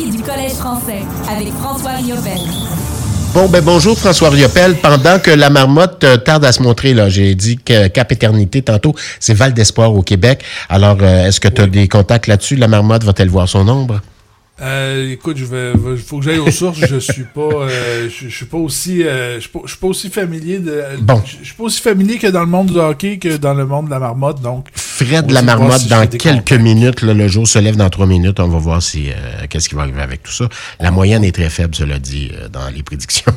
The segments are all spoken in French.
hockey du Collège français avec François Riopel. Bon, ben bonjour François Riopel. Pendant que la marmotte euh, tarde à se montrer, là, j'ai dit que Cap Éternité tantôt, c'est Val d'Espoir au Québec. Alors, euh, est-ce que tu as des contacts là-dessus? La marmotte va-t-elle voir son ombre? Euh, écoute, je vais, faut que j'aille aux sources. je suis pas, euh, je, suis pas aussi, euh, je, suis pas, je suis pas aussi familier de. Bon. Je, suis pas aussi familier que dans le monde du hockey que dans le monde de la marmotte. Donc. Fred on la marmotte si dans quelques minutes. là, le jour se lève dans trois minutes. On va voir si euh, qu'est-ce qui va arriver avec tout ça. La moyenne est très faible, cela dit, euh, dans les prédictions.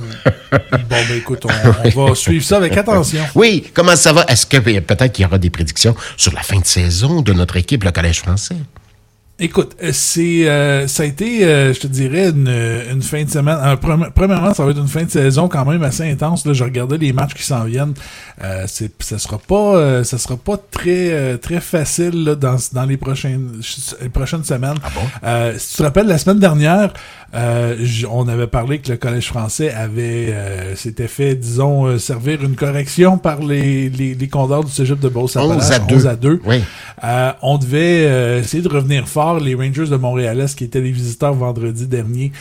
Bon, ben écoute, on, on va suivre ça avec attention. oui, comment ça va? Est-ce que peut-être qu'il y aura des prédictions sur la fin de saison de notre équipe, le Collège français? Écoute, euh, c'est, euh, ça a été, euh, je te dirais, une, une fin de semaine. euh, premi- premièrement, ça va être une fin de saison quand même assez intense. Là, je regardais les matchs qui s'en viennent. Euh, c'est, ça sera pas, euh, ça sera pas très, euh, très facile là, dans, dans les prochaines, les prochaines semaines. Ah bon? Euh, si tu te rappelles, la semaine dernière, euh, on avait parlé que le Collège français avait euh, s'était fait, disons, euh, servir une correction par les, les, les condors du Cégep de beauce 11 à 2. 11 à 2. Oui. Euh, on devait euh, essayer de revenir fort. Les Rangers de Montréal-Est, qui étaient les visiteurs vendredi dernier,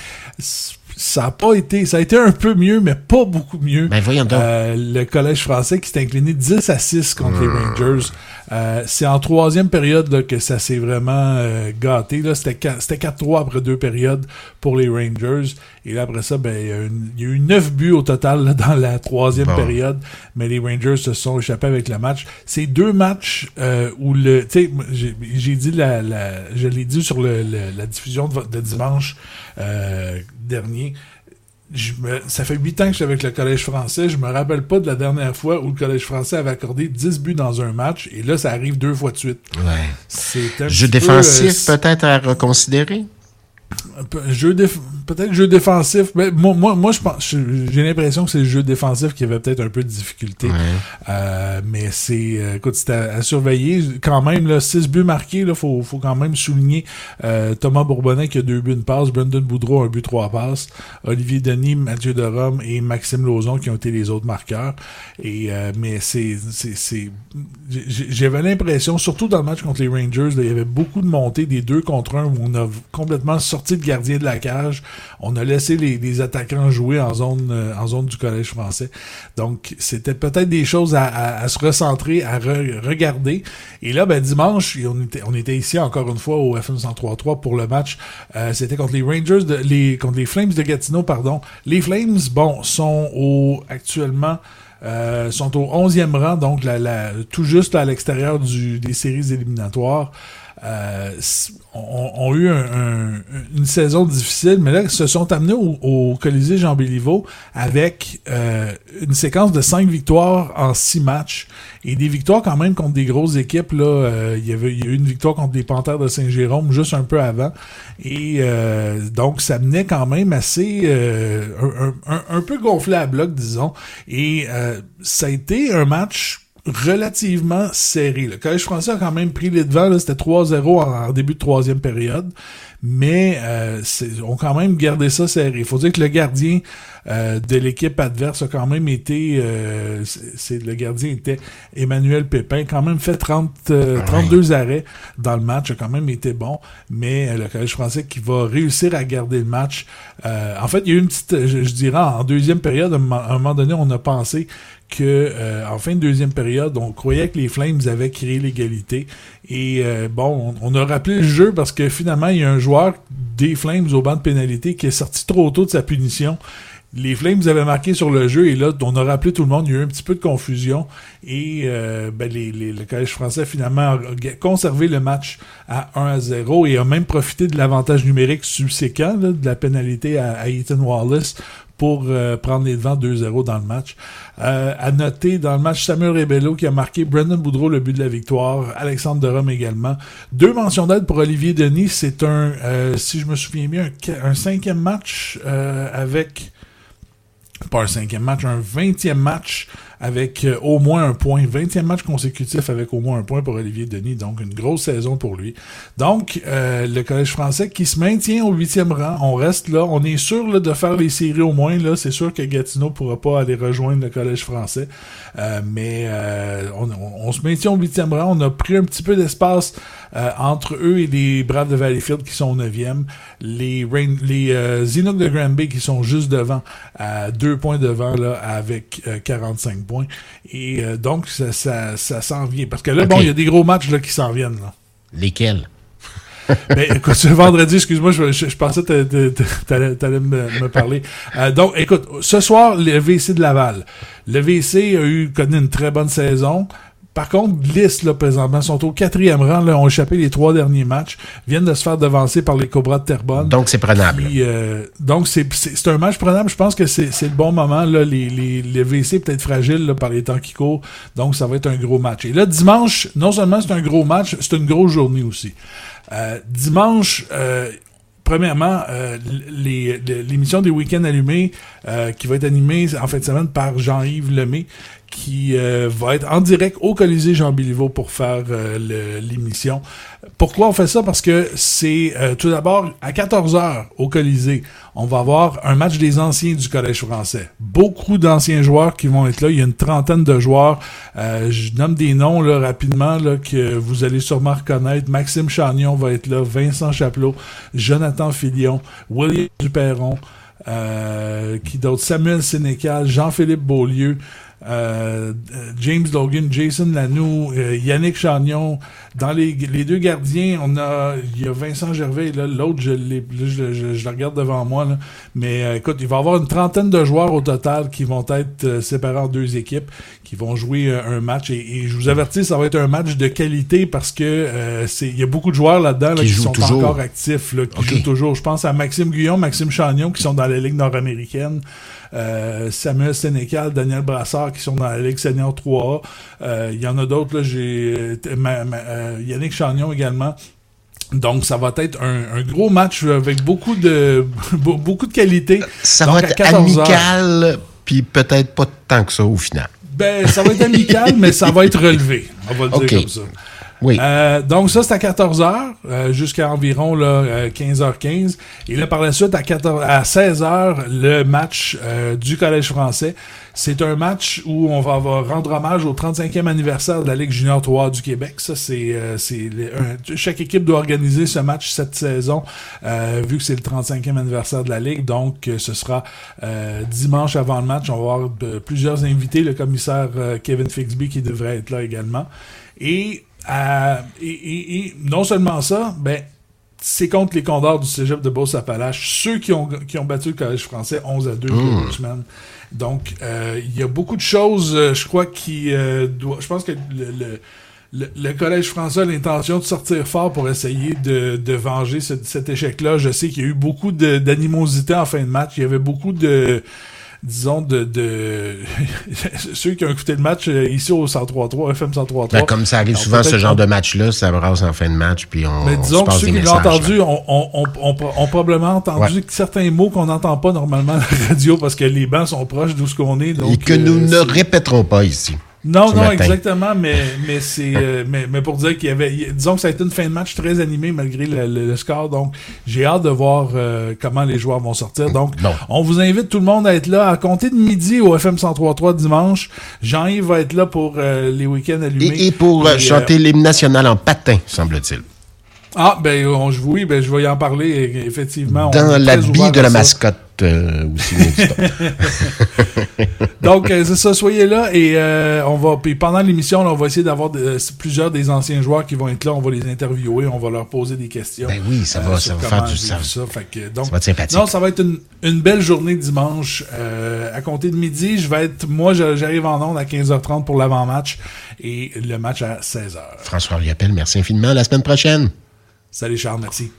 ça a pas été, ça a été un peu mieux, mais pas beaucoup mieux. Ben voyons donc. Euh, le Collège français qui s'est incliné 10 à 6 contre les Rangers. Euh, c'est en troisième période là, que ça s'est vraiment euh, gâté. Là. C'était, qua- c'était 4-3 après deux périodes pour les Rangers. Et là, après ça, ben, il y a une- il y, a eu 9 buts au total là, dans la troisième Bon. période. Mais les Rangers se sont échappés avec le match. C'est deux matchs euh, où le... Tu sais, j'ai, j'ai dit la, la... Je l'ai dit sur le, le- la diffusion de, de dimanche euh, dernier je me, ça fait huit ans que je suis avec le Collège français. Je me rappelle pas de la dernière fois où le Collège français avait accordé 10 buts dans un match. Et là, ça arrive deux fois de suite. Ouais. C'est un Jeu peu, défensif, euh, peut-être à reconsidérer? jeu déf- peut-être jeu défensif. Mais moi, moi, moi, je pense, j'ai l'impression que c'est le jeu défensif qui avait peut-être un peu de difficulté. Ouais. Euh, mais c'est, euh, écoute, c'était à, à surveiller. Quand même, là, 6 buts marqués, là, faut, faut quand même souligner euh, Thomas Bourbonnais qui a deux buts, une passe, Brendan Boudreau un but, trois passes, Olivier Denis, Mathieu Derome et Maxime Lauzon qui ont été les autres marqueurs. Et euh, mais c'est, c'est, c'est, j'avais l'impression, surtout dans le match contre les Rangers, là, il y avait beaucoup de montées des deux contre un où on a complètement sorti le gardien de la cage. On a laissé les, attaquants jouer en zone, euh, en zone du collège français. Donc, c'était peut-être des choses à, se recentrer, à re- regarder. Et là, ben, dimanche, on était, ici encore une fois au FM 103.3 pour le match. Euh, c'était contre les Rangers, de, les, contre les Flames de Gatineau, pardon. Les Flames, bon, sont au, actuellement, euh, sont au 11e rang, donc la, tout juste à l'extérieur des séries éliminatoires. Euh, ont, eu un- un- une saison difficile, mais là, ils se sont amenés au, au Colisée Jean Béliveau avec euh, une séquence de cinq victoires en six matchs et des victoires quand même contre des grosses équipes. Là, Euh, il, y avait, il y a eu une victoire contre les Panthères de Saint-Jérôme juste un peu avant. Et euh, donc, ça menait quand même assez... euh, un- un peu gonflé à bloc, disons. Et euh, ça a été un match relativement serré. Le Collège français a quand même pris les devants. C'était 3-0 en, en début de troisième période. Mais euh, c'est- ont quand même gardé ça serré. Il faut dire que le gardien euh, de l'équipe adverse a quand même été... euh, c'est le gardien était Emmanuel Pépin. Quand même fait 30, euh, 32 arrêts dans le match. A quand même été bon. Mais le Collège français qui va réussir à garder le match. euh, en fait, il y a eu une petite... Je, je dirais en deuxième période, à un moment donné, on a pensé que euh, en fin de deuxième période, on croyait que les Flames avaient créé l'égalité. Et euh, bon, on, on a rappelé le jeu parce que finalement, il y a un joueur des Flames au banc de pénalité qui est sorti trop tôt de sa punition. Les Flames avaient marqué sur le jeu et là, on a rappelé tout le monde. Il y a eu un petit peu de confusion et euh, ben, les, les- le Collège français finalement a conservé le match à 1 à 0 et a même profité de l'avantage numérique subséquent là, de la pénalité à, à Ethan Wallace pour euh, prendre les devants 2-0 dans le match. Euh, à noter dans le match Samuel Rebello qui a marqué Brendan Boudreau le but de la victoire, Alexandre Derome également. Deux mentions d'aide pour Olivier Denis. C'est un, euh, si je me souviens bien, un cinquième match euh, avec pas un cinquième match, un vingtième match avec euh, au moins un point, vingtième match consécutif avec au moins un point pour Olivier Denis, donc une grosse saison pour lui. Donc, euh, le Collège français qui se maintient au huitième rang, on reste là, on est sûr là, de faire les séries au moins, là, c'est sûr que Gatineau pourra pas aller rejoindre le Collège français, Euh, mais euh, on, on- on se maintient au huitième rang, on a pris un petit peu d'espace Euh, entre eux et les Braves de Valleyfield qui sont au 9e, les, Rain, les euh, de Granby qui sont juste devant, à deux points devant là, avec 45 points. Et donc, ça, ça, ça s'en vient. Parce que là, bon, il y a des gros matchs là, qui s'en viennent. Là. Lesquels? ben, écoute, ce vendredi, excuse-moi, je, je, pensais que t'allais me, me parler. Euh, donc, écoute, ce soir, le VC de Laval. Le VC a eu connu une très bonne saison. Par contre, liste là, présentement, sont au quatrième rang, là, ont échappé les trois derniers matchs, viennent de se faire devancer par les Cobras de Terrebonne. Donc, c'est prenable. Euh, donc, c'est un match prenable. Je pense que c'est le bon moment. Là, les, les, les VC peut-être fragiles par les temps qui courent. Donc, ça va être un gros match. Et là, dimanche, non seulement c'est un gros match, c'est une grosse journée aussi. Euh, dimanche, euh, premièrement, euh, l'émission des week-ends allumés qui va être animée en fin de semaine par Jean-Yves Lemay, qui euh, va être en direct au Colisée Jean Béliveau pour faire euh, l'émission. Pourquoi on fait ça? Parce que c'est euh, tout d'abord à 14h au Colisée, on va avoir un match des anciens du Collège français. Beaucoup d'anciens joueurs qui vont être là. Il y a une trentaine de joueurs. je nomme des noms là, rapidement là, que vous allez sûrement reconnaître. Maxime Chagnon va être là, Vincent Chaplot, Jonathan Filion, William Duperron, qui d'autre? Samuel Sénécal, Jean-Philippe Beaulieu. Euh, James Logan, Jason Lanou, euh, Yannick Chagnon. Dans les, les, deux gardiens, on a il y a Vincent Gervais, l'autre, je, je, je, je, le regarde devant moi. Là. Mais euh, écoute, il va y avoir une trentaine de joueurs au total qui vont être séparés en deux équipes, qui vont jouer un match. Et, je vous avertis, ça va être un match de qualité parce que c'est il y a beaucoup de joueurs là-dedans qui, sont encore actifs, là, qui jouent toujours. Je pense à Maxime Guillon, Maxime Chagnon, qui sont dans la Ligue nord-américaine. Euh, Samuel Sénécal, Daniel Brassard qui sont dans la Ligue Senior 3A. Euh, il y en a d'autres, là, j'ai euh, Yannick Chagnon également. Donc, ça va être un, gros match avec beaucoup de beaucoup de qualité. Ça va être amical, puis peut-être pas tant que ça au final. Ben, ça va être amical, mais ça va être relevé. On va le dire comme ça. Oui. Euh, donc ça, c'est à 14h euh, jusqu'à environ là, 15h15. Euh, Et là, par la suite, à, 14, à 16h, le match du Collège français. C'est un match où on va, rendre hommage au 35e anniversaire de la Ligue junior 3 du Québec. Ça, c'est, c'est chaque équipe doit organiser ce match cette saison, vu que c'est le 35e anniversaire de la Ligue. Donc, ce sera dimanche avant le match. On va avoir plusieurs invités, le commissaire Kevin Fixby qui devrait être là également. Et euh, et, non seulement ça, ben, c'est contre les Condors du cégep de Beauce-Appalaches, ceux qui ont, qui ont battu le Collège français 11 à 2 mmh. il deux semaines. Donc, euh, il y a beaucoup de choses, euh, je crois, qui doit, je pense que le, le, le, Collège français a l'intention de sortir fort pour essayer de, de venger cet échec-là. Je sais qu'il y a eu beaucoup d'animosité en fin de match. Il y avait beaucoup de disons, de, de ceux qui ont écouté le match euh, ici au 103.3, FM 103.3. Ben, comme ça arrive souvent, ce genre de match-là, ça brasse en fin de match, puis on. Mais disons que ceux qui l'ont entendu ont, on, on, probablement entendu certains mots qu'on n'entend pas normalement à la radio parce que les bancs sont proches d'où ce qu'on est. Donc, Et que nous euh, ne répéterons pas ici. Non, non, exactement, mais, mais c'est euh, mais, mais pour dire qu'il y avait. Disons que ça a été une fin de match très animée malgré le, score. Donc, j'ai hâte de voir euh, comment les joueurs vont sortir. Donc, on vous invite tout le monde à être là à compter de midi au FM 103.3 dimanche. Jean-Yves va être là pour euh, les week-ends allumés. Et, pour chanter l'hymne national en patin, semble-t-il. Ah, ben, on, oui, ben, je vais y en parler, effectivement. Dans l'habit de la mascotte. Euh, Donc, euh, c'est ça, soyez là et euh, on va, puis pendant l'émission, on va essayer d'avoir plusieurs des anciens joueurs qui vont être là. On va les interviewer, on va leur poser des questions. Ben oui, ça va, ça va faire du sens. Ça. Fait donc, ça va être sympathique. Non, ça va être une, une belle journée dimanche. à compter de midi, je vais être, moi, j'arrive en onde à 15h30 pour l'avant-match et le match à 16h. François Riopel, merci infiniment. À la semaine prochaine. Salut Charles, merci.